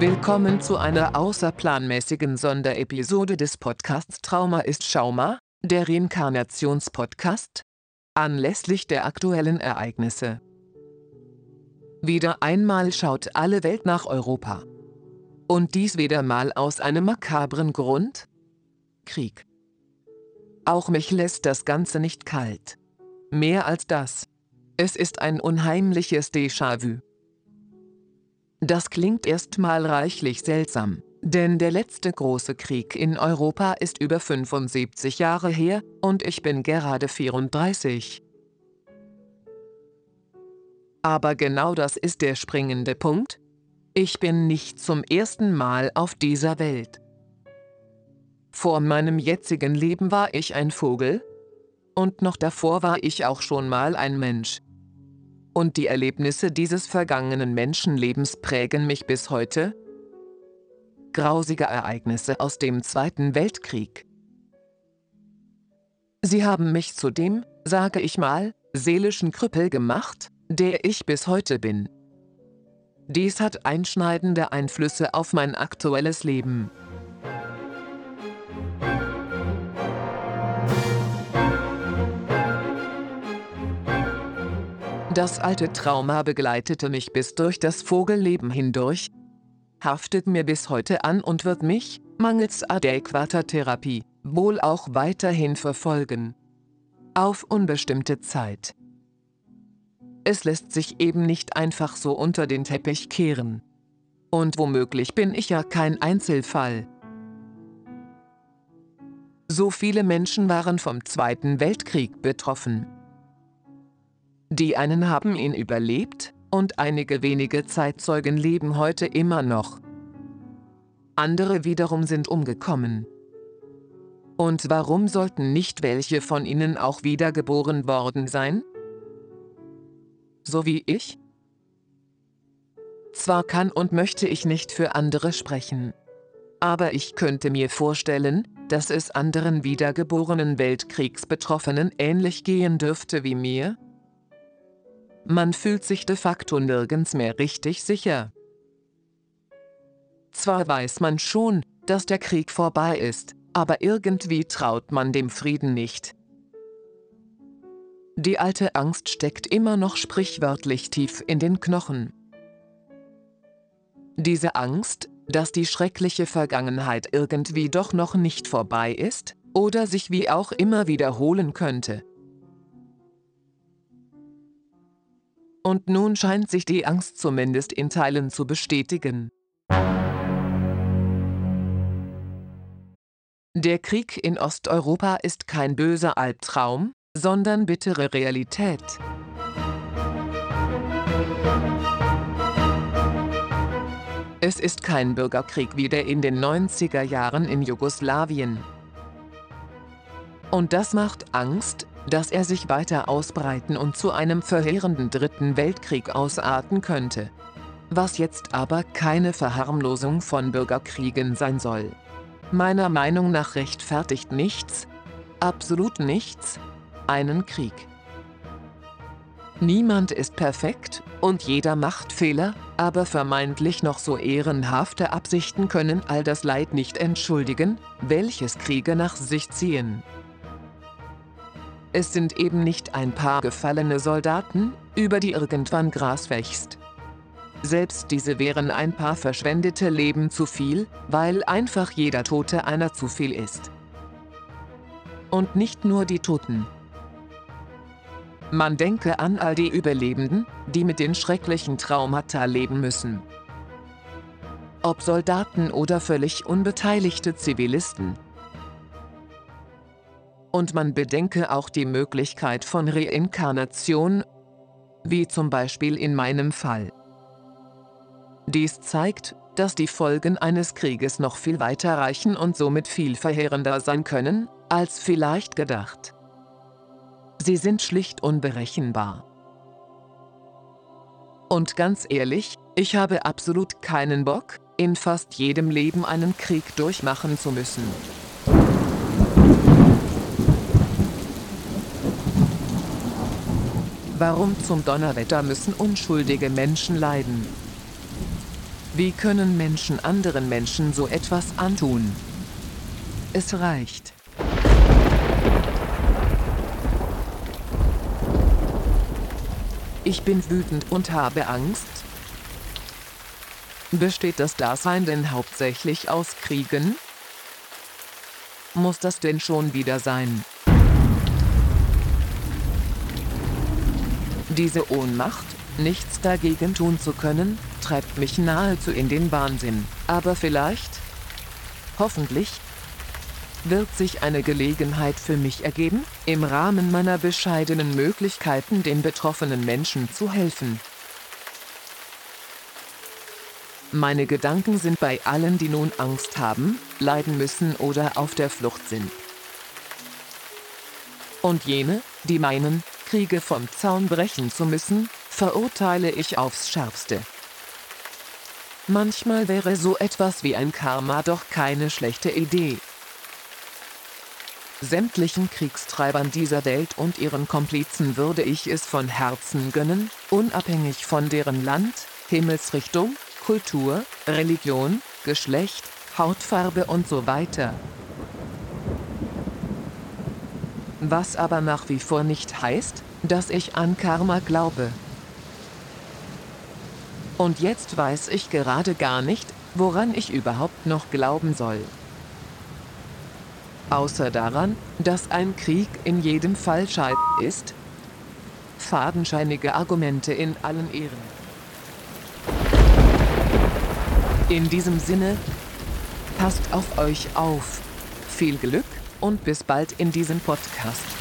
willkommen zu einer außerplanmäßigen Sonderepisode des Podcasts Trauma ist Schauma, der Reinkarnationspodcast, anlässlich der aktuellen Ereignisse. Wieder einmal schaut alle Welt nach Europa. Und dies wieder mal aus einem makabren Grund? Krieg. Auch mich lässt das Ganze nicht kalt. Mehr als das. Es ist ein unheimliches Déjà-vu. Das klingt erstmal reichlich seltsam, denn der letzte große Krieg in Europa ist über 75 Jahre her und ich bin gerade 34. Aber genau das ist der springende Punkt. Ich bin nicht zum ersten Mal auf dieser Welt. Vor meinem jetzigen Leben war ich ein Vogel und noch davor war ich auch schon mal ein Mensch und die Erlebnisse dieses vergangenen Menschenlebens prägen mich bis heute? Grausige Ereignisse aus dem Zweiten Weltkrieg. Sie haben mich zu dem, sage ich mal, seelischen Krüppel gemacht, der ich bis heute bin. Dies hat einschneidende Einflüsse auf mein aktuelles Leben. Das alte Trauma begleitete mich bis durch das Vogelleben hindurch, haftet mir bis heute an und wird mich, mangels adäquater Therapie, wohl auch weiterhin verfolgen. Auf unbestimmte Zeit. Es lässt sich eben nicht einfach so unter den Teppich kehren. Und womöglich bin ich ja kein Einzelfall. So viele Menschen waren vom Zweiten Weltkrieg betroffen. Die einen haben ihn überlebt und einige wenige Zeitzeugen leben heute immer noch. Andere wiederum sind umgekommen. Und warum sollten nicht welche von ihnen auch wiedergeboren worden sein? So wie ich? Zwar kann und möchte ich nicht für andere sprechen. Aber ich könnte mir vorstellen, dass es anderen wiedergeborenen Weltkriegsbetroffenen ähnlich gehen dürfte wie mir, man fühlt sich de facto nirgends mehr richtig sicher. Zwar weiß man schon, dass der Krieg vorbei ist, aber irgendwie traut man dem Frieden nicht. Die alte Angst steckt immer noch sprichwörtlich tief in den Knochen. Diese Angst, dass die schreckliche Vergangenheit irgendwie doch noch nicht vorbei ist oder sich wie auch immer wiederholen könnte, Und nun scheint sich die Angst zumindest in Teilen zu bestätigen. Der Krieg in Osteuropa ist kein böser Albtraum, sondern bittere Realität. Es ist kein Bürgerkrieg wie der in den 90er Jahren in Jugoslawien. Und das macht Angst, dass er sich weiter ausbreiten und zu einem verheerenden Dritten Weltkrieg ausarten könnte. Was jetzt aber keine Verharmlosung von Bürgerkriegen sein soll. Meiner Meinung nach rechtfertigt nichts, absolut nichts, einen Krieg. Niemand ist perfekt und jeder macht Fehler, aber vermeintlich noch so ehrenhafte Absichten können all das Leid nicht entschuldigen, welches Kriege nach sich ziehen. Es sind eben nicht ein paar gefallene Soldaten, über die irgendwann Gras wächst. Selbst diese wären ein paar verschwendete Leben zu viel, weil einfach jeder Tote einer zu viel ist. Und nicht nur die Toten. Man denke an all die Überlebenden, die mit den schrecklichen Traumata leben müssen. Ob Soldaten oder völlig unbeteiligte Zivilisten, und man bedenke auch die Möglichkeit von Reinkarnation, wie zum Beispiel in meinem Fall. Dies zeigt, dass die Folgen eines Krieges noch viel weiter reichen und somit viel verheerender sein können, als vielleicht gedacht. Sie sind schlicht unberechenbar. Und ganz ehrlich, ich habe absolut keinen Bock, in fast jedem Leben einen Krieg durchmachen zu müssen. Warum zum Donnerwetter müssen unschuldige Menschen leiden? Wie können Menschen anderen Menschen so etwas antun? Es reicht. Ich bin wütend und habe Angst. Besteht das Dasein denn hauptsächlich aus Kriegen? Muss das denn schon wieder sein? Diese Ohnmacht, nichts dagegen tun zu können, treibt mich nahezu in den Wahnsinn. Aber vielleicht, hoffentlich, wird sich eine Gelegenheit für mich ergeben, im Rahmen meiner bescheidenen Möglichkeiten den betroffenen Menschen zu helfen. Meine Gedanken sind bei allen, die nun Angst haben, leiden müssen oder auf der Flucht sind. Und jene, die meinen, Kriege vom Zaun brechen zu müssen, verurteile ich aufs schärfste. Manchmal wäre so etwas wie ein Karma doch keine schlechte Idee. Sämtlichen Kriegstreibern dieser Welt und ihren Komplizen würde ich es von Herzen gönnen, unabhängig von deren Land, Himmelsrichtung, Kultur, Religion, Geschlecht, Hautfarbe und so weiter. Was aber nach wie vor nicht heißt, dass ich an Karma glaube. Und jetzt weiß ich gerade gar nicht, woran ich überhaupt noch glauben soll. Außer daran, dass ein Krieg in jedem Fall scheid ist. Fadenscheinige Argumente in allen Ehren. In diesem Sinne, passt auf euch auf. Viel Glück und bis bald in diesem Podcast.